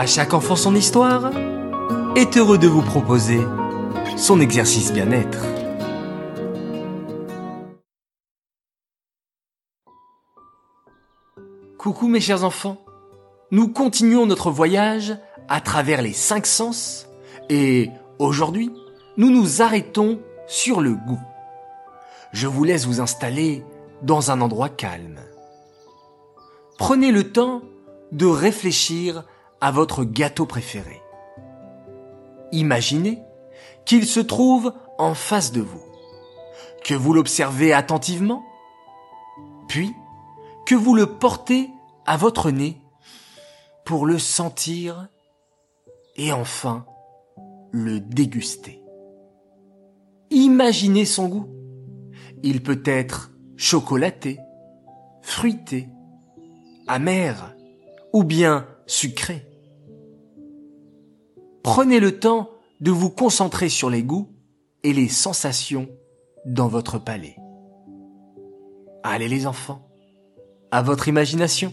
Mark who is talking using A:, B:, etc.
A: À chaque enfant son histoire est heureux de vous proposer son exercice bien-être. Coucou mes chers enfants, nous continuons notre voyage à travers les cinq sens et aujourd'hui nous nous arrêtons sur le goût. Je vous laisse vous installer dans un endroit calme. Prenez le temps de réfléchir à votre gâteau préféré. Imaginez qu'il se trouve en face de vous, que vous l'observez attentivement, puis que vous le portez à votre nez pour le sentir et enfin le déguster. Imaginez son goût. Il peut être chocolaté, fruité, amer ou bien sucré. Prenez le temps de vous concentrer sur les goûts et les sensations dans votre palais. Allez les enfants, à votre imagination.